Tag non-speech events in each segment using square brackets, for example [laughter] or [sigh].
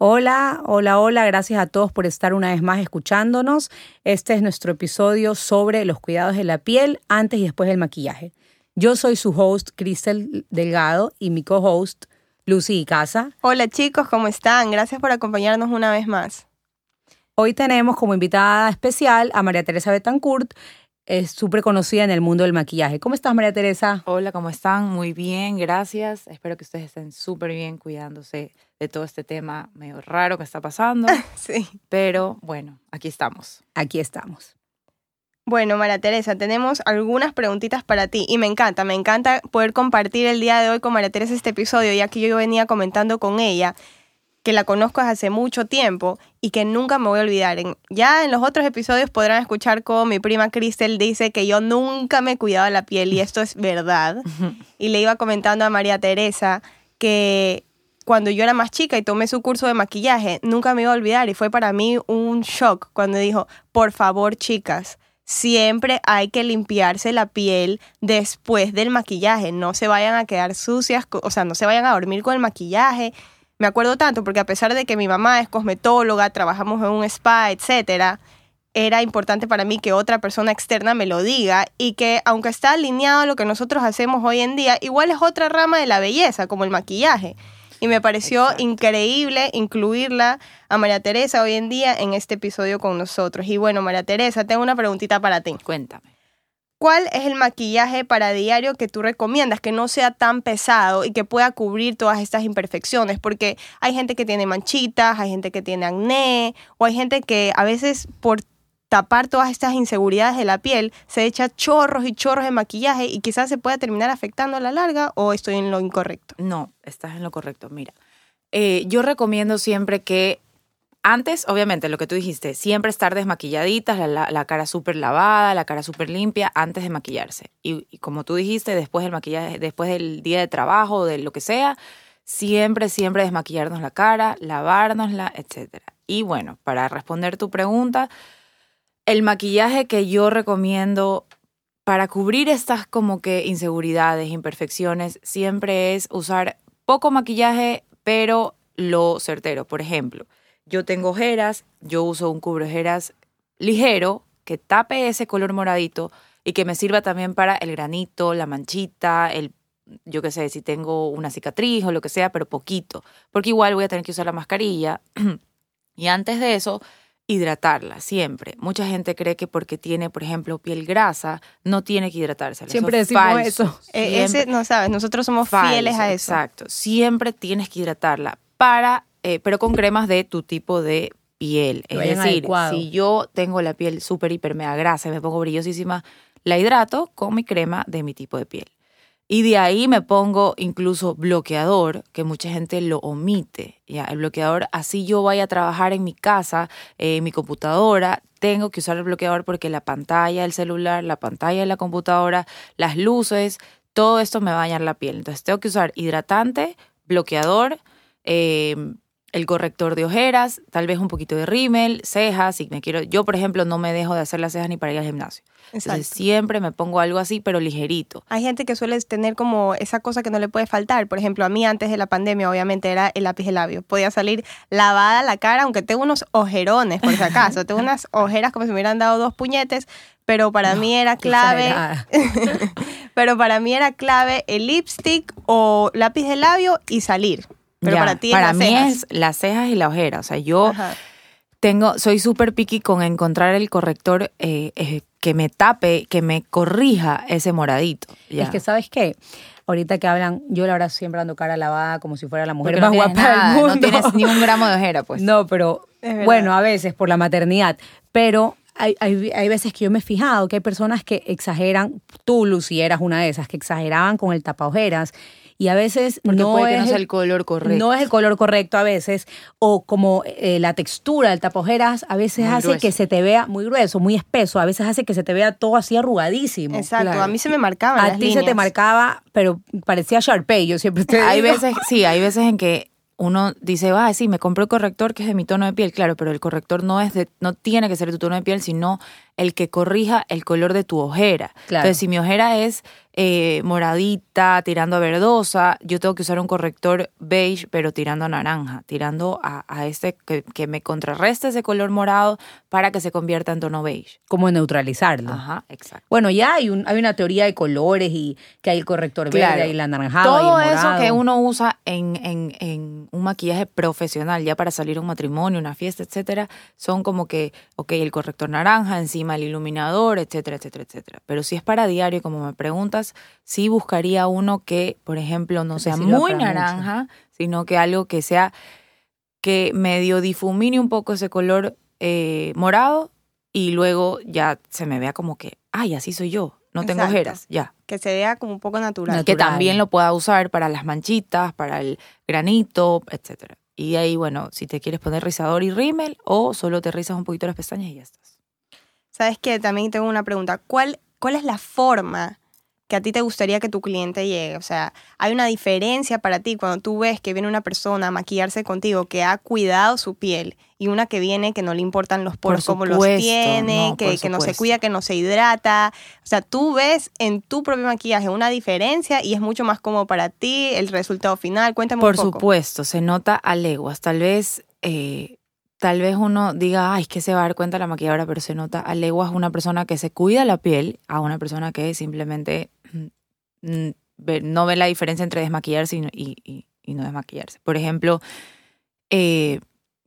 Hola, hola, hola, gracias a todos por estar una vez más escuchándonos. Este es nuestro episodio sobre los cuidados de la piel antes y después del maquillaje. Yo soy su host, Cristel Delgado, y mi co-host, Lucy Casa. Hola chicos, ¿cómo están? Gracias por acompañarnos una vez más. Hoy tenemos como invitada especial a María Teresa Betancourt, es súper conocida en el mundo del maquillaje. ¿Cómo estás, María Teresa? Hola, ¿cómo están? Muy bien, gracias. Espero que ustedes estén súper bien cuidándose de todo este tema medio raro que está pasando. [laughs] sí. Pero bueno, aquí estamos. Aquí estamos. Bueno, María Teresa, tenemos algunas preguntitas para ti y me encanta, me encanta poder compartir el día de hoy con María Teresa este episodio, ya que yo venía comentando con ella que la conozco desde hace mucho tiempo y que nunca me voy a olvidar. ya en los otros episodios podrán escuchar cómo mi prima Cristel dice que yo nunca me he cuidado la piel y esto es verdad. y le iba comentando a María Teresa que cuando yo era más chica y tomé su curso de maquillaje, nunca me iba a olvidar y fue para mí un shock cuando dijo, por favor chicas, siempre hay que limpiarse la piel después del maquillaje, no se vayan a quedar sucias, o sea, no se vayan a dormir con el maquillaje me acuerdo tanto porque a pesar de que mi mamá es cosmetóloga, trabajamos en un spa, etcétera, era importante para mí que otra persona externa me lo diga y que aunque está alineado a lo que nosotros hacemos hoy en día, igual es otra rama de la belleza, como el maquillaje. Y me pareció increíble incluirla a María Teresa hoy en día en este episodio con nosotros. Y bueno, María Teresa, tengo una preguntita para ti. Cuéntame. ¿Cuál es el maquillaje para diario que tú recomiendas que no sea tan pesado y que pueda cubrir todas estas imperfecciones? Porque hay gente que tiene manchitas, hay gente que tiene acné o hay gente que a veces por tapar todas estas inseguridades de la piel se echa chorros y chorros de maquillaje y quizás se pueda terminar afectando a la larga o estoy en lo incorrecto. No, estás en lo correcto. Mira, eh, yo recomiendo siempre que antes, obviamente, lo que tú dijiste, siempre estar desmaquilladitas, la, cara súper lavada, la cara súper limpia antes de maquillarse. Y, como tú dijiste, después del maquillaje, después del día de trabajo, de lo que sea, siempre, siempre desmaquillarnos la cara, lavárnosla, etc. Y bueno, para responder tu pregunta, el maquillaje que yo recomiendo para cubrir estas como que inseguridades, imperfecciones, siempre es usar poco maquillaje, pero lo certero. Por ejemplo, yo tengo ojeras, yo uso un cubre ojeras ligero que tape ese color moradito y que me sirva también para el granito, la manchita, el yo qué sé, si tengo una cicatriz o lo que sea, pero poquito, porque igual voy a tener que usar la mascarilla. [clears throat] y antes de eso, hidratarla siempre. Mucha gente cree que porque tiene, por ejemplo, piel grasa, no tiene que hidratarse. Siempre decimos eso. E-, ese, no sabes, nosotros somos fieles a eso. Exacto. Siempre tienes que hidratarla para eh, pero con cremas de tu tipo de piel. Es decir, si yo tengo la piel súper, hiper, mega grasa y me pongo brillosísima, la hidrato con mi crema de mi tipo de piel. Y de ahí me pongo incluso bloqueador, que mucha gente lo omite. Ya, el bloqueador, así yo vaya a trabajar en mi casa, en mi computadora, tengo que usar el bloqueador porque la pantalla del celular, la pantalla de la computadora, las luces, todo esto me va a dañar la piel. Entonces tengo que usar hidratante, bloqueador, eh, el corrector de ojeras, tal vez un poquito de rímel, cejas, si me quiero, yo por ejemplo no me dejo de hacer las cejas ni para ir al gimnasio. Entonces siempre me pongo algo así, pero ligerito. Hay gente que suele tener como esa cosa que no le puede faltar. Por ejemplo, a mí antes de la pandemia obviamente era el lápiz de labio. Podía salir lavada la cara, aunque tengo unos ojerones, por si acaso. [laughs] tengo unas ojeras como si me hubieran dado dos puñetes, pero para mí era clave. [laughs] pero para mí era clave el lipstick o lápiz de labio y salir. Pero para ti Para mí es las cejas y la ojera. O sea, yo tengo, soy súper picky con encontrar el corrector eh, eh, que me tape, que me corrija ese moradito. Es que, ¿sabes qué? Ahorita que hablan, yo la verdad siempre ando cara lavada como si fuera la mujer más guapa del mundo. No tienes ni un [laughs] gramo de ojera, pues. No, pero bueno, a veces por la maternidad. Pero hay, hay, hay veces que yo me he fijado que hay personas que exageran, tú Lucy eras una de esas, que exageraban con el tapaojeras y a veces Porque no puede que es no sea el- color correcto. no es el color correcto a veces, o como eh, la textura del tapaojeras a veces Muy hace grueso. que se te vea muy grueso, muy espeso, a veces hace que se te vea todo así arrugadísimo. Exacto, claro. a mí se me marcaban A ti se te marcaba, pero parecía Sharpay, yo siempre te Hay digo. veces, sí, hay veces en que uno dice, ah, sí, me compré el corrector que es de mi tono de piel, claro, pero el corrector no es de, no tiene que ser de tu tono de piel, sino el que corrija el color de tu ojera. Claro. Entonces, si mi ojera es eh, moradita, tirando a verdosa, yo tengo que usar un corrector beige, pero tirando a naranja, tirando a, a este que, que me contrarreste ese color morado para que se convierta en tono beige. Como neutralizarlo. Ajá, exacto. Bueno, ya hay, un, hay una teoría de colores y que hay el corrector verde Claro. y el anaranjado Todo y el eso morado. que uno usa en, en, en un maquillaje profesional, ya para salir a un matrimonio, una fiesta, etcétera, son como que, ok, el corrector naranja, encima el iluminador, etcétera, etcétera, etcétera. Pero si es para diario, como me preguntas, sí buscaría uno que, por ejemplo, no sea muy mucho. naranja, sino que algo que sea, que medio difumine un poco ese color eh, morado y luego ya se me vea como que, ay, así soy yo, no tengo Exacto. ojeras, ya. Que se vea como un poco natural. Natural. Que también lo pueda usar para las manchitas, para el granito, etcétera. Y ahí, bueno, si te quieres poner rizador y rímel o solo te rizas un poquito las pestañas y ya estás. ¿Sabes qué? También tengo una pregunta. ¿Cuál, ¿Cuál es la forma que a ti te gustaría que tu cliente llegue? O sea, ¿hay una diferencia para ti cuando tú ves que viene una persona a maquillarse contigo que ha cuidado su piel y una que viene que no le importan los poros como los tiene, no, que, por que no se cuida, que no se hidrata? O sea, tú ves en tu propio maquillaje una diferencia y es mucho más cómodo para ti el resultado final. Cuéntame Por un poco. supuesto, se nota a leguas. Tal vez, eh, tal vez uno diga, ay, es que se va a dar cuenta la maquilladora, pero se nota a leguas una persona que se cuida la piel a una persona que simplemente mm, ve- no ve la diferencia entre desmaquillarse y no desmaquillarse. Por ejemplo, eh,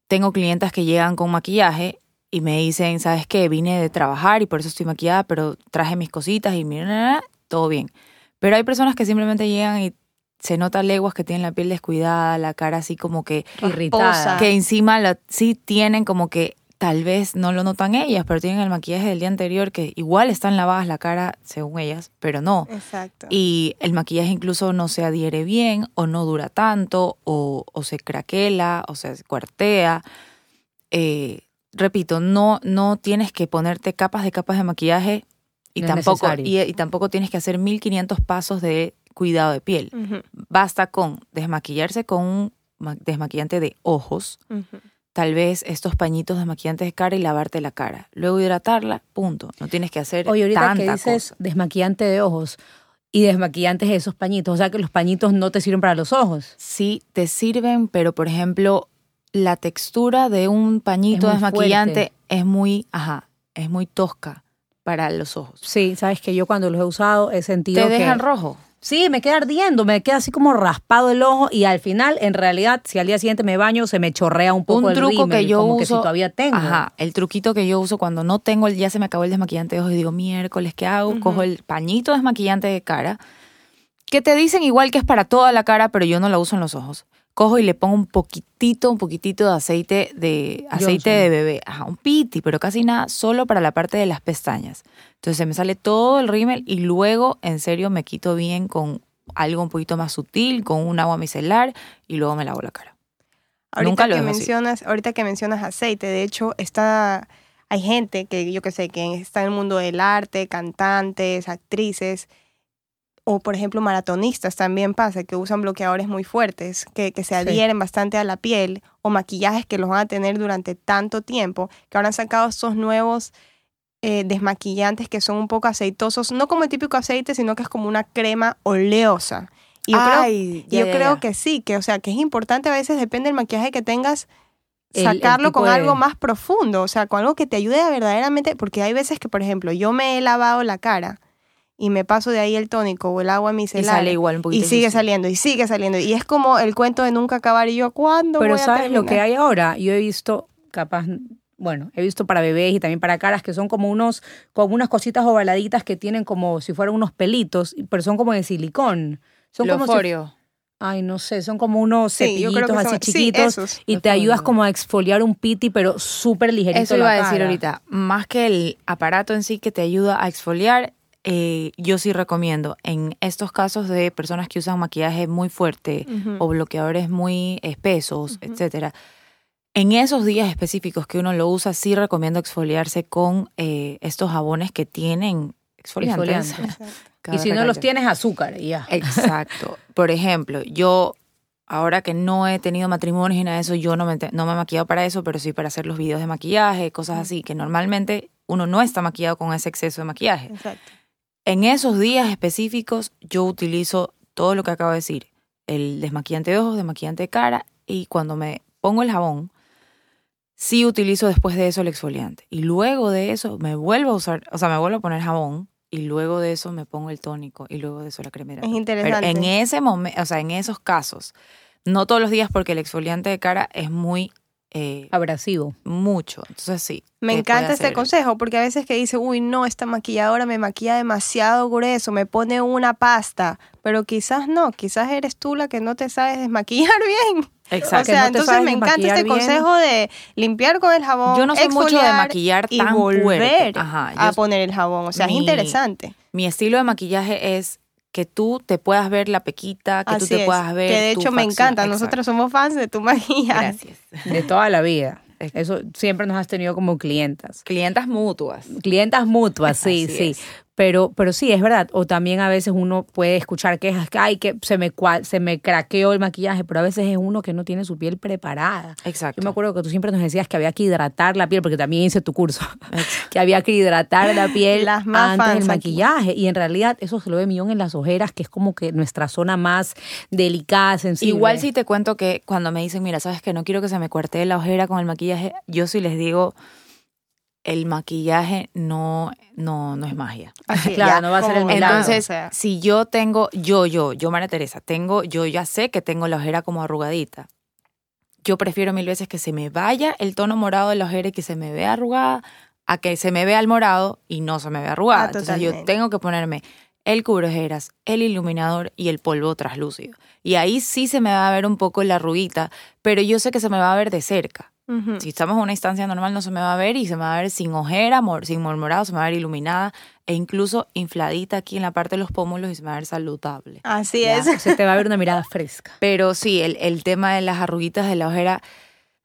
tengo clientas que llegan con maquillaje y me dicen, ¿sabes qué? Vine de trabajar y por eso estoy maquillada, pero traje mis cositas y mira, todo bien. Pero hay personas que simplemente llegan y se nota a leguas que tienen la piel descuidada, la cara así como que, irritada. que encima la, sí tienen como que tal vez no lo notan ellas, pero tienen el maquillaje del día anterior que igual están lavadas la cara según ellas, pero no. Exacto. Y el maquillaje incluso no se adhiere bien o no dura tanto o, o se craquela o se cuartea. Eh, repito, no, no tienes que ponerte capas de capas de maquillaje y, No tampoco, y tampoco tienes que hacer 1500 pasos de cuidado de piel. Basta con desmaquillarse con un ma- desmaquillante de ojos, tal vez estos pañitos desmaquillantes de cara y lavarte la cara. Luego hidratarla, punto. No tienes que hacer Oye, ahorita tanta que dices cosa. desmaquillante de ojos y desmaquillantes de esos pañitos, o sea que los pañitos no te sirven para los ojos. sí te sirven, pero por ejemplo, la textura de un pañito desmaquillante fuerte. es muy, ajá, es muy tosca para los ojos. Sí, sabes que yo cuando los he usado he sentido Te que dejan rojo. Sí, me queda ardiendo, me queda así como raspado el ojo y al final, en realidad, si al día siguiente me baño, se me chorrea un poco Un el truco rímel, que yo como uso. que si todavía tengo. Ajá, el truquito que yo uso cuando no tengo, el, ya se me acabó el desmaquillante de ojos y digo, miércoles, ¿qué hago? Cojo el pañito desmaquillante de cara, que te dicen igual que es para toda la cara, pero yo no lo uso en los ojos. Cojo y le pongo un poquitito, un poquitito de aceite de aceite Johnson. de bebé, ajá, un piti, pero casi nada, solo para la parte de las pestañas. Entonces se me sale todo el rímel y luego, en serio, me quito bien con algo un poquito más sutil, con un agua micelar y luego me lavo la cara. Ahorita Nunca lo que así. mencionas, ahorita que mencionas aceite, de hecho, está hay gente que yo que sé, que está en el mundo del arte, cantantes, actrices, o por ejemplo maratonistas también pasa, que usan bloqueadores muy fuertes, que, que se adhieren bastante a la piel, o maquillajes que los van a tener durante tanto tiempo, que ahora han sacado estos nuevos eh, desmaquillantes que son un poco aceitosos, no como el típico aceite, sino que es como una crema oleosa. Y yo creo yo que sí, que o sea, que es importante a veces, depende del maquillaje que tengas, El- sacarlo con de- algo más profundo, o sea, con algo que te ayude a verdaderamente, porque hay veces que, por ejemplo, yo me he lavado la cara y me paso de ahí el tónico o el agua Y micelar sale igual un y poquito. sigue sucio. saliendo y sigue saliendo y es como el cuento de nunca acabar y yo, ¿cuándo Pero voy a ¿sabes lo que hay ahora? Yo he visto, capaz, bueno, he visto para bebés y también para caras que son como unos, como unas cositas ovaladitas que tienen como si fueran unos pelitos, pero son como de silicón. Son como si- Loforio. Ay, no sé, son como unos cepillitos así son- sí, chiquitos esos. y te ayudas como a exfoliar un piti, pero súper ligerito Eso la iba a decir ahorita. Más que el aparato en sí que te ayuda a exfoliar, eh, yo sí recomiendo en estos casos de personas que usan maquillaje muy fuerte o bloqueadores muy espesos, etcétera. En esos días específicos que uno lo usa, sí recomiendo exfoliarse con eh, estos jabones que tienen exfoliantes. [laughs] Y si no los tienes, azúcar y ya. Exacto. Por ejemplo, yo, ahora que no he tenido matrimonios y nada de eso, yo no me, no me he maquillado para eso, pero sí para hacer los videos de maquillaje, cosas así, que normalmente uno no está maquillado con ese exceso de maquillaje. Exacto. En esos días específicos, yo utilizo todo lo que acabo de decir: el desmaquillante de ojos, desmaquillante de cara, y cuando me pongo el jabón, sí utilizo después de eso el exfoliante. Y luego de eso me vuelvo a usar, o sea, me vuelvo a poner jabón. Y luego de eso me pongo el tónico y luego de eso la crema hidratante. interesante. Pero en ese momento, o sea, en esos casos, no todos los días porque el exfoliante de cara es muy, eh, Abrasivo. mucho. Entonces sí. Me te encanta este consejo porque a veces que dice, uy, no, esta maquilladora me maquilla demasiado grueso, me pone una pasta, pero quizás no, quizás eres tú la que no te sabes desmaquillar [laughs] bien. Exacto. O sea, no entonces me encanta este bien. consejo de limpiar con el jabón. Yo no soy mucho de maquillar y tan volver fuerte. Ajá, a poner el jabón. O sea, es Mi- interesante. Mi estilo de maquillaje es que tú te puedas ver la pequita, que tú te es. puedas ver. Que de tu hecho me encanta. Nosotros somos fans de tu maquillaje. Gracias. De toda la vida. Eso siempre nos has tenido como clientas. Clientas mutuas. Clientas mutuas, sí, Así sí. es. Pero, pero sí, es verdad. O también a veces uno puede escuchar quejas que, ay, que se me, se me craqueó el maquillaje, pero a veces es uno que no tiene su piel preparada. Exacto. Yo me acuerdo que tú siempre nos decías que había que hidratar la piel, porque también hice tu curso, [laughs] que había que hidratar la piel Las más antes del aquí. maquillaje. Y en realidad eso se lo ve millón en las ojeras, que es como que nuestra zona más delicada, sensible. Igual si te cuento que cuando me dicen, mira, sabes que no quiero que se me cuartee la ojera con el maquillaje, yo sí les digo, el maquillaje no, no, no es magia. Así, [laughs] Claro, ya, no va a ser el milagro, Entonces, o sea. si yo tengo, yo, yo, yo, María Teresa, tengo, yo ya sé que tengo la ojera como arrugadita. Yo prefiero mil veces que se me vaya el tono morado de la ojera y que se me vea arrugada a que se me vea el morado y no se me vea arrugada. Ah, Entonces yo tengo que ponerme el cubreojeras, el iluminador y el polvo traslúcido. Y ahí sí se me va a ver un poco la arruguita, pero yo sé que se me va a ver de cerca. Si estamos en una instancia normal no se me va a ver y se me va a ver sin ojera, mor- sin mormorado, se me va a ver iluminada e incluso infladita aquí en la parte de los pómulos y se me va a ver saludable. Así Ya. es. Se te va a ver una [laughs] mirada fresca. Pero sí, el, el tema de las arruguitas de la ojera,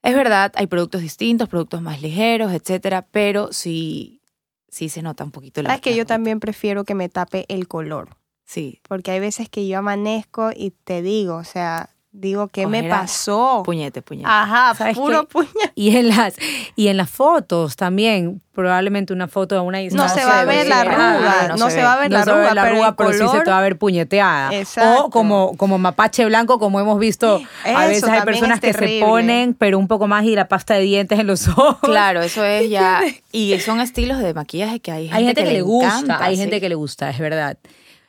es verdad, hay productos distintos, productos más ligeros, etcétera, pero sí, sí se nota un poquito la Sabes que yo también prefiero que me tape el color. Sí, Porque hay veces que yo amanezco y te digo, o sea, digo, ¿qué me Ojera, pasó? puñete, puñete. Ajá, [laughs] ¿Sabes puro qué? puño. Y en las y en las fotos también, probablemente una foto de una No distancia se va a ver la arruga, no no se va a ver No la se va a ver arruga, la pero arruga, el pero sí se te va a ver puñeteada. Exacto. O como, como mapache blanco, como hemos visto, a veces hay personas que se ponen, pero un poco más y la pasta de dientes en los [laughs] ojos. Claro, eso es ya. Y son estilos de maquillaje que hay gente, hay gente que, le gusta, encanta, hay sí. gente que le gusta, es verdad.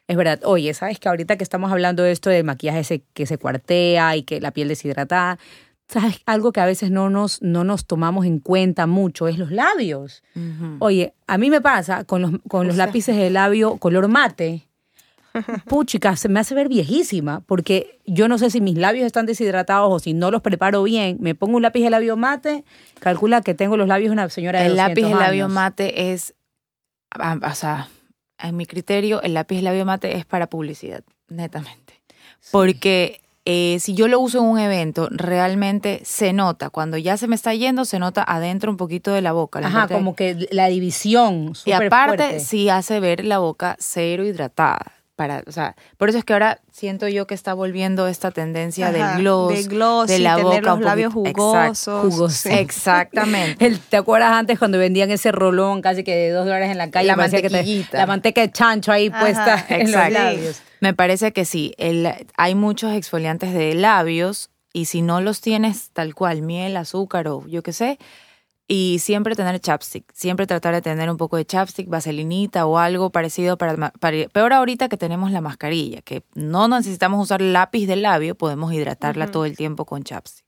Es verdad. Oye, ¿sabes que ahorita que estamos hablando de esto del maquillaje que se cuartea y que la piel deshidratada, ¿sabes? Algo que a veces no nos, no nos tomamos en cuenta mucho es los labios. Oye, a mí me pasa con los, con los lápices de labio color mate. [laughs] Puchica, se me hace ver viejísima, porque yo no sé si mis labios están deshidratados o si no los preparo bien. Me pongo un lápiz de labio mate, calcula que tengo los labios de una señora de El lápiz 200 de labio años. mate es, ah, o sea, en mi criterio, el lápiz labio mate es para publicidad, netamente. Porque eh, si yo lo uso en un evento, realmente se nota, cuando ya se me está yendo, se nota adentro un poquito de la boca. la Ajá, parte- como que la división. Y aparte, fuerte. sí hace ver la boca cero hidratada. Para, o sea, por eso es que ahora siento yo que está volviendo esta tendencia Ajá, del gloss, del gloss de la tener boca los labios jugosos. Jugos. Sí. Exactamente. El- ¿Te acuerdas antes cuando vendían ese rolón casi que de dos dólares en la calle? La Parecía que te- mantequillita. la manteca de chancho ahí Ajá, puesta en los exacto. labios. Me parece que sí. El, hay muchos exfoliantes de labios y si no los tienes tal cual, miel, azúcar o yo qué sé, y siempre tener chapstick. Siempre tratar de tener un poco de chapstick, vaselinita o algo parecido para, para- Peor ahorita que tenemos la mascarilla, que no necesitamos usar lápiz de labio, podemos hidratarla todo el tiempo con chapstick.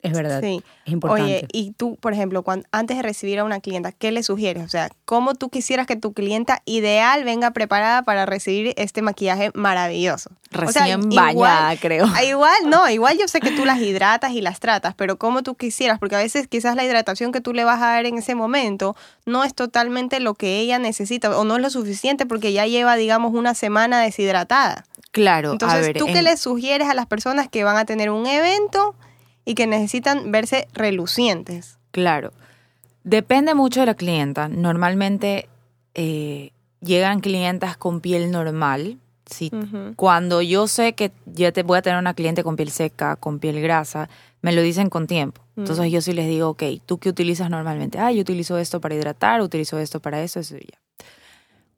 Es verdad. Sí. Es importante. Oye, y tú, por ejemplo, cuando, antes de recibir a una clienta, ¿qué le sugieres? O sea, ¿cómo tú quisieras que tu clienta ideal venga preparada para recibir este maquillaje maravilloso? O sea, Recién igual- bañada, creo. Ah, Igual, no, [laughs] igual yo sé que tú las hidratas y las tratas, pero como tú quisieras, porque a veces quizás la hidratación que tú le vas a dar en ese momento no es totalmente lo que ella necesita o no es lo suficiente porque ya lleva, digamos, una semana deshidratada. Claro, Entonces, a ver, ¿tú qué le sugieres a las personas que van a tener un evento y que necesitan verse relucientes? Claro. Depende mucho de la clienta. Normalmente eh, llegan clientas con piel normal. Si. Cuando yo sé que ya te voy a tener una cliente con piel seca, con piel grasa, me lo dicen con tiempo. Entonces Mm. yo sí les digo, ok, ¿tú qué utilizas normalmente? Ah, yo utilizo esto para hidratar, utilizo esto para eso, eso y ya.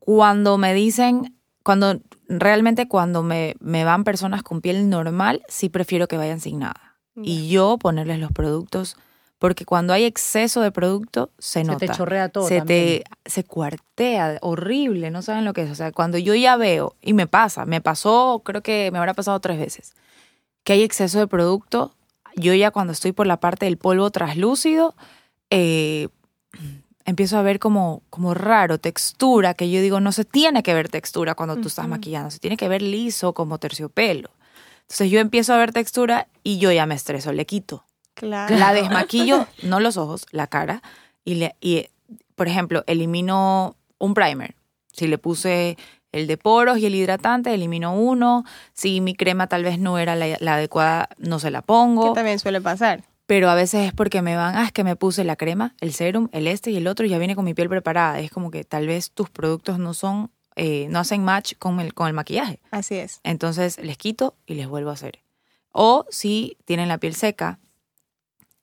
Cuando me dicen, cuando realmente cuando me, me van personas con piel normal, sí prefiero que vayan sin nada. Y yo ponerles los productos, porque cuando hay exceso de producto, se Se nota. te chorrea todo se también. te se cuartea, horrible, no saben lo que es. O sea, cuando yo ya veo, y me pasa, me pasó, creo que me habrá pasado tres veces, que hay exceso de producto, yo ya cuando estoy por la parte del polvo traslúcido, eh, [clears throat] empiezo a ver como, como raro, textura, que yo digo, no se tiene que ver textura cuando tú estás maquillando, se tiene que ver liso como terciopelo. Entonces yo empiezo a ver textura y yo ya me estreso, le quito. Claro. La desmaquillo, no los ojos, la cara. Y, le, y, por ejemplo, elimino un primer. Si le puse el de poros y el hidratante, elimino uno. Si mi crema tal vez no era la, la adecuada, no se la Que pongo. también suele pasar. Pero a veces es porque me van, ah, es que me puse la crema, el serum, el este y el otro y ya viene con mi piel preparada. Es como que tal vez tus productos no son, eh, no hacen match con el, con el maquillaje. Así es. Entonces les quito y les vuelvo a hacer. O si tienen la piel seca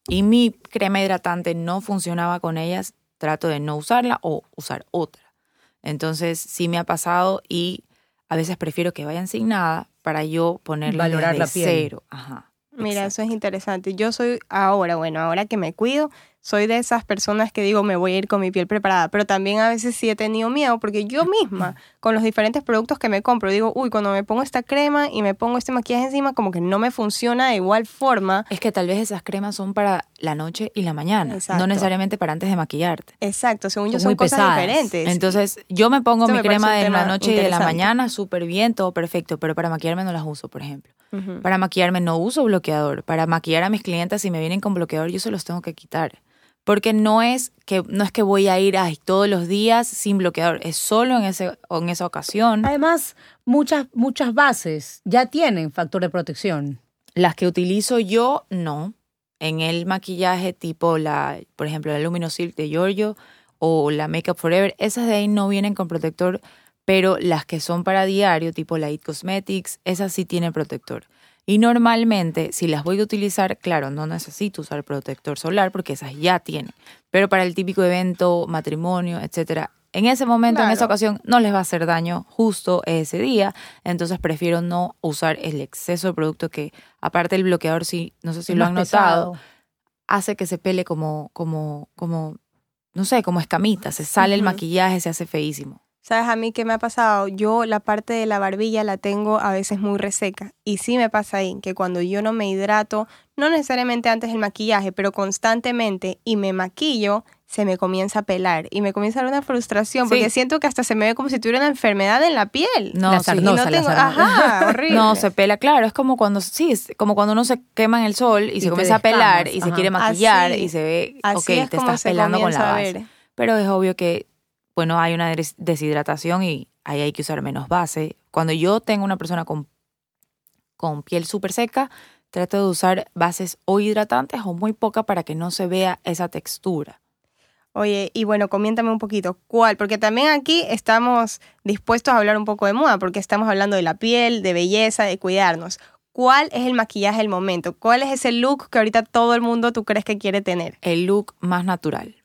y mi crema hidratante no funcionaba con ellas, trato de no usarla o usar otra. Entonces sí me ha pasado y a veces prefiero que vayan sin nada para yo ponerle Valorar desde la piel. cero. Ajá. Mira, exacto. eso es interesante. Yo soy ahora, bueno, ahora que me cuido, soy de esas personas que digo, me voy a ir con mi piel preparada, pero también a veces sí he tenido miedo porque yo misma, con los diferentes productos que me compro, digo, uy, cuando me pongo esta crema y me pongo este maquillaje encima, como que no me funciona de igual forma. Es que tal vez esas cremas son para la noche y la mañana, Exacto. no necesariamente para antes de maquillarte. Exacto, según yo Son muy cosas pesadas. diferentes. Entonces, yo me pongo Esto mi me crema de la noche y de la mañana súper bien, todo perfecto, pero para maquillarme no las uso, por ejemplo. Para maquillarme no uso bloqueador. Para maquillar a mis clientes, si me vienen con bloqueador, yo se los tengo que quitar. Porque no es que, no es que voy a ir ay, todos los días sin bloqueador, es solo en, ese, en esa ocasión. Además, muchas, muchas bases ya tienen factor de protección. Las que utilizo yo, no. En el maquillaje tipo, la, por ejemplo, la Luminosilk de Giorgio o la Makeup Forever, esas de ahí no vienen con protector, pero las que son para diario, tipo la It Cosmetics, esas sí tienen protector. Y normalmente, si las voy a utilizar, claro, no necesito usar protector solar porque esas ya tienen. Pero para el típico evento, matrimonio, etcétera, en ese momento, en esa ocasión, no les va a hacer daño justo ese día. Entonces prefiero no usar el exceso de producto que, aparte del bloqueador, sí, no sé si Es lo han notado, pesado. hace que se pele como, como, como, no sé, como escamita. Se sale el maquillaje, se hace feísimo. ¿Sabes a mí qué me ha pasado? Yo la parte de la barbilla la tengo a veces muy reseca. Y sí me pasa ahí, que cuando yo no me hidrato, no necesariamente antes del maquillaje, pero constantemente y me maquillo, se me comienza a pelar. Y me comienza a dar una frustración, porque siento que hasta se me ve como si tuviera una enfermedad en la piel. No, La sarnosa, Y no tengo, ajá, [laughs] horrible. No, se pela, claro, es como cuando, sí, es como cuando uno se quema en el sol y, Y se comienza a pelar y se quiere maquillar Así- y se ve, ok, te estás pelando con la base. Pero es obvio que, bueno, hay una des- deshidratación y ahí hay que usar menos base. Cuando yo tengo una persona con, con piel súper seca, trato de usar bases o hidratantes o muy poca para que no se vea esa textura. Oye, y bueno, coméntame un poquito, ¿cuál? Porque también aquí estamos dispuestos a hablar un poco de moda, porque estamos hablando de la piel, de belleza, de cuidarnos. ¿Cuál es el maquillaje del momento? ¿Cuál es ese look que ahorita todo el mundo tú crees que quiere tener? El look más natural.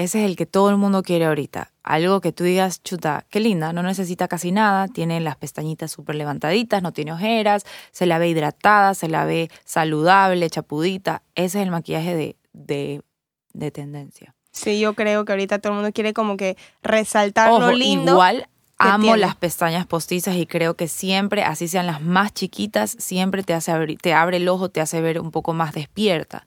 Ese es el que todo el mundo quiere ahorita. Algo que tú digas, chuta, qué linda, no necesita casi nada, tiene las pestañitas súper levantaditas, no tiene ojeras, se la ve hidratada, se la ve saludable, chapudita. Ese es el maquillaje de, de, de tendencia. Sí, yo creo que ahorita todo el mundo quiere como que resaltar Ojo, lo lindo. igual amo tiene. las pestañas postizas y creo que siempre, así sean las más chiquitas, siempre te hace abrir, te abre el ojo, te hace ver un poco más despierta.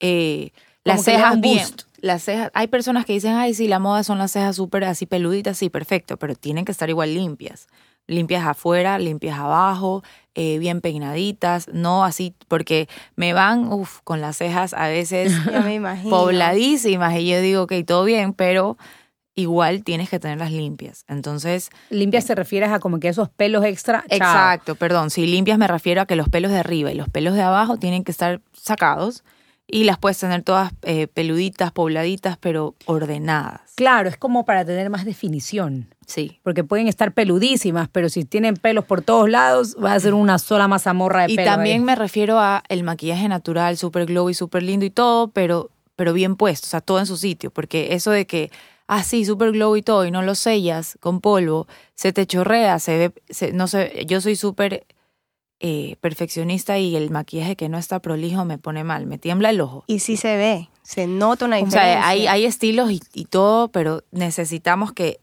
eh, las cejas bien. boost. Las cejas, hay personas que dicen, ay, sí, la moda son las cejas súper así peluditas, sí, perfecto, pero tienen que estar igual limpias. Limpias afuera, limpias abajo, eh, bien peinaditas, no así, porque me van, uff, con las cejas a veces [laughs] Ya me imagino. pobladísimas y yo digo, ok, todo bien, pero igual tienes que tenerlas limpias. Entonces, Limpia se refiere a como que esos pelos extra. chao. Exacto, perdón. Si limpias me refiero a que los pelos de arriba y los pelos de abajo tienen que estar sacados y las puedes tener todas eh, peluditas, pobladitas, pero ordenadas. Claro, es como para tener más definición. Sí. Porque pueden estar peludísimas, pero si tienen pelos por todos lados, va a ser una sola mazamorra de Y pelo. eh. también ahí. me refiero a el maquillaje natural, súper glow y súper lindo y todo, pero, pero bien puesto, o sea, todo en su sitio. Porque eso de que, ah, sí, súper glow y todo, y no lo sellas con polvo, se te chorrea, se ve, se- no sé, yo soy súper eh, perfeccionista y el maquillaje que no está prolijo me pone mal, me tiembla el ojo. Y sí se ve, se nota una O diferencia. sea, hay, hay estilos y, y todo, pero necesitamos que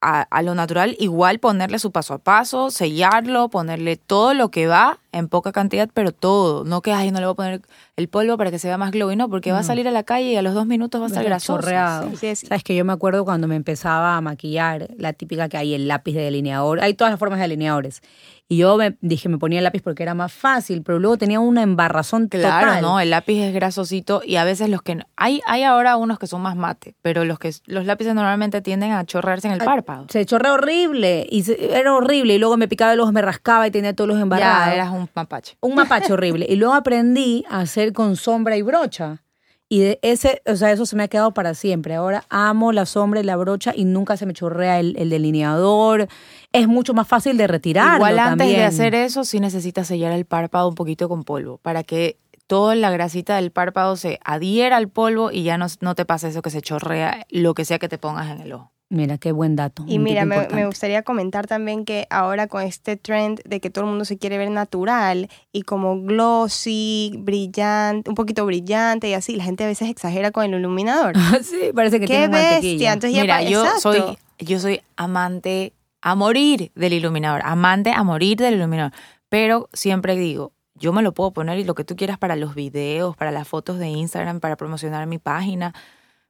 a, a lo natural igual ponerle su paso a paso, sellarlo, ponerle todo lo que va en poca cantidad, pero todo. No que, ay, no le voy a poner el polvo para que se vea más glowy, no, porque va a salir a la calle y a los dos minutos va a estar grasoso. chorreado. Sí, sí, sí. Sabes que yo me acuerdo cuando me empezaba a maquillar, la típica que hay el lápiz de delineador, hay todas las formas de delineadores. Y yo me dije, me ponía el lápiz porque era más fácil, pero luego tenía una embarrazón Claro, total. no, el lápiz es grasosito y a veces los que hay hay ahora unos que son más mate, pero los que los lápices normalmente tienden a chorrearse en el párpado. Se chorrea horrible y se- era horrible y luego me picaba el ojo, me rascaba y tenía todos los embarrados. Ya eras un mapache. un mapache horrible. Y luego aprendí a hacer con sombra y brocha. Y de ese, o sea, eso se me ha quedado para siempre. Ahora amo la sombra y la brocha y nunca se me chorrea el, el delineador. Es mucho más fácil de retirar. Igual antes de hacer eso, sí necesitas sellar el párpado un poquito con polvo para que toda la grasita del párpado se adhiera al polvo y ya no, no te pase eso que se chorrea lo que sea que te pongas en el ojo. Mira, qué buen dato. Y mira, me, gustaría comentar también que ahora con este trend de que todo el mundo se quiere ver natural y como glossy, brillante, un poquito brillante y así, la gente a veces exagera con el iluminador. [laughs] sí, parece que ¡Qué tiene mantequilla. bestia! Entonces ya Mira, pa- yo exacto. soy, yo soy amante a morir del iluminador, amante a morir del iluminador, pero siempre digo, yo me lo puedo poner y lo que tú quieras para los videos, para las fotos de Instagram, para promocionar mi página,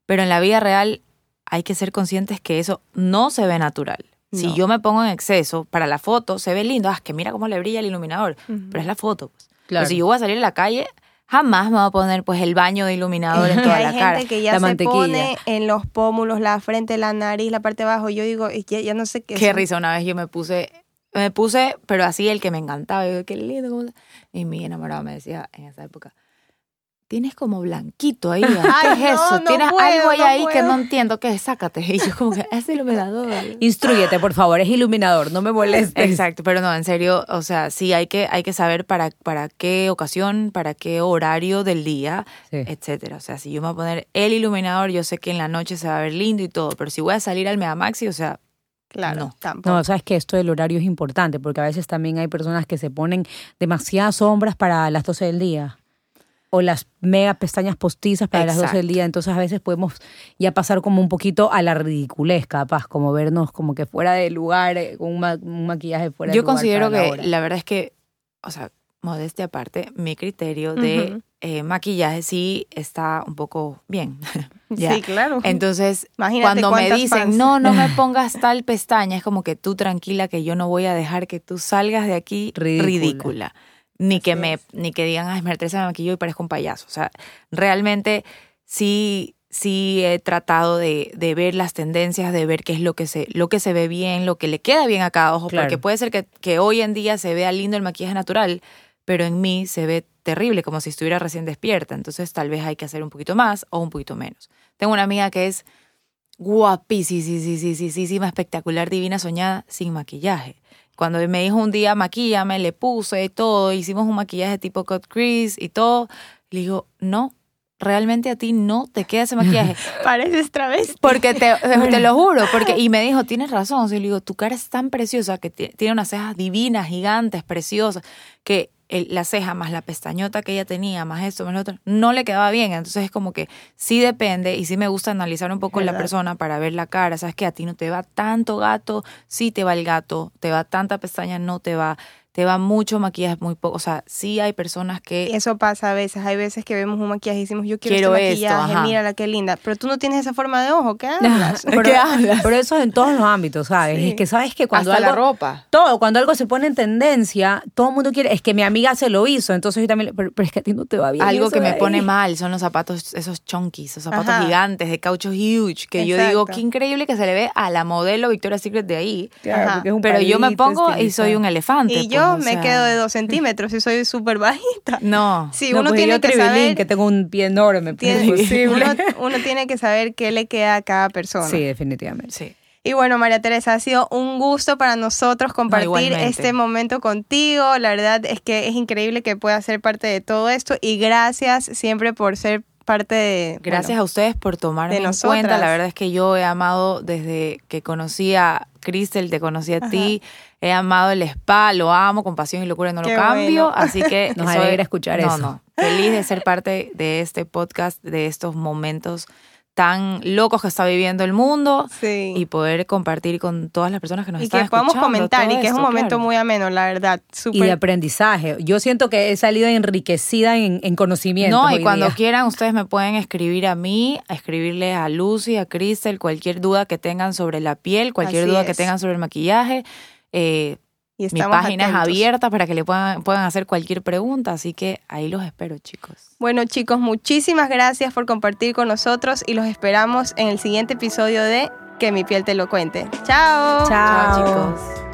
pero en la vida real hay que ser conscientes que eso no se ve natural. Si yo me pongo en exceso para la foto, se ve lindo, ah, que mira cómo le brilla el iluminador, Ujú. pero es la foto. Pues. Claro. Pero si yo voy a salir a la calle, jamás me voy a poner pues el baño de iluminador en [laughs] toda hay la gente cara. que ya la se mantequilla. pone en los pómulos, la frente, la nariz, la parte de abajo. Yo digo, ya, ya no sé qué. Qué son. risa, una vez yo me puse, me puse, pero así el que me encantaba. Yo, digo, qué lindo. cómo se-". Y mi enamorado me decía en esa época, tienes como blanquito ahí. [laughs] ¿Qué Ay, es no, eso? no Tienes puedo, algo ahí, no ahí que no entiendo. ¿Qué es? Sácate. Y yo como que es iluminador. Instrúyete, por favor, es iluminador, no me molestes. Exacto, pero no, en serio, o sea, sí hay que, hay que saber para, para qué ocasión, para qué horario del día, Sí. etcétera. O sea, si yo me voy a poner el iluminador, yo sé que en la noche se va a ver lindo y todo, pero si voy a salir al Megamaxi, o sea, Claro, No. tampoco. No, sabes que esto del horario es importante porque a veces también hay personas que se ponen demasiadas sombras para las 12 del día o las mega pestañas postizas para las 12 del día. Entonces a veces podemos ya pasar como un poquito a la ridiculez, capaz, como vernos como que fuera de lugar, eh, con un, ma- un maquillaje fuera de Yo lugar. considero para la que la verdad es que, o sea, modestia aparte, mi criterio de eh, maquillaje sí está un poco bien. [laughs] Ya. Sí, claro. Entonces, Imagínate cuando me dicen, fans. no, no me [laughs] pongas tal pestaña, es como que tú tranquila que yo no voy a dejar que tú salgas de aquí Ridícula. ridícula. Ni que me, es. ni que digan, ay, María Teresa me maquilló y parezco un payaso. O sea, realmente sí, sí he tratado de, de ver las tendencias, de ver qué es lo que se, lo que se ve bien, lo que le queda bien a cada ojo, Claro. porque puede ser que, que hoy en día se vea lindo el maquillaje natural, pero en mí se ve terrible, como si estuviera recién despierta. Entonces tal vez hay que hacer un poquito más o un poquito menos. Tengo una amiga que es guapísima, espectacular, divina, soñada, sin maquillaje. Cuando me dijo un día, maquíllame, le puse todo, hicimos un maquillaje tipo cut crease y todo, le digo, no, realmente a ti no te queda ese maquillaje. [laughs] Pareces travesti. Porque te, [laughs] te lo juro, porque y me dijo, tienes razón, sí, le digo, tu cara es tan preciosa que ti- tiene unas cejas divinas, gigantes, preciosas, que el- la ceja más la pestañota que ella tenía, más esto, más lo otro, no le quedaba bien. Entonces es como que sí depende y sí me gusta analizar un poco la persona para ver la cara. Sabes que a ti no te va tanto gato, sí te va el gato, te va tanta pestaña, no te va. Te va mucho maquillaje, muy poco. O sea, sí hay personas que... Eso pasa a veces. Hay veces que vemos un maquillaje y decimos, yo quiero, Quiero este esto, maquillaje, ajá. mírala qué linda. Pero tú no tienes esa forma de ojo, ¿qué [laughs] hablas? Pero, ¿Qué hablas? pero eso es en todos los ámbitos, ¿sabes? Sí. Es que sabes que cuando Hasta algo, la ropa. Todo, cuando algo se pone en tendencia, todo el mundo quiere, es que mi amiga se lo hizo, entonces yo también, pero, pero es que a ti no te va bien. Algo que me pone mal son los zapatos, esos chunkies, esos zapatos Ajá. gigantes de caucho huge, que yo digo, qué increíble que se le ve a la modelo Victoria's Secret de ahí. Claro, es un Pero yo me pongo y soy un elefante. Y pues, o me sea, quedo de dos [laughs] centímetros y soy súper bajita. No. [laughs] Sí, No, uno pues tiene yo que saber... que tengo un pie enorme, tiene- uno, uno tiene que saber qué le queda a cada persona. Sí, definitivamente. Sí. Y bueno, María Teresa, ha sido un gusto para nosotros compartir este momento contigo. La verdad es que es increíble que puedas ser parte de todo esto y gracias siempre por ser parte de... Gracias bueno, a ustedes por tomarme de en nosotras. cuenta. La verdad es que yo he amado desde que conocí a Crystal, te conocí a ti, he amado el spa, lo amo con pasión y locura, no lo cambio. bueno. Así que [laughs] Nos alegra escuchar no, eso. No, feliz de ser parte de este podcast, de estos momentos tan locos que está viviendo el mundo Sí. y poder compartir con todas las personas que nos Y están que podamos escuchando comentar y que es un momento claro. muy ameno, la verdad. Y de aprendizaje. Yo siento que he salido enriquecida en, en conocimiento. No, y cuando quieran ustedes me pueden escribir a mí, a escribirle a Lucy, a Crystal, cualquier duda que tengan sobre la piel, cualquier Así duda que tengan sobre el maquillaje. Eh, Y mi estamos página es atentos. abierta para que le puedan, puedan hacer cualquier pregunta, así que ahí los espero, chicos. Bueno, chicos, muchísimas gracias por compartir con nosotros y los esperamos en el siguiente episodio de Que mi piel te lo cuente. Chao. Chao. Chao chicos.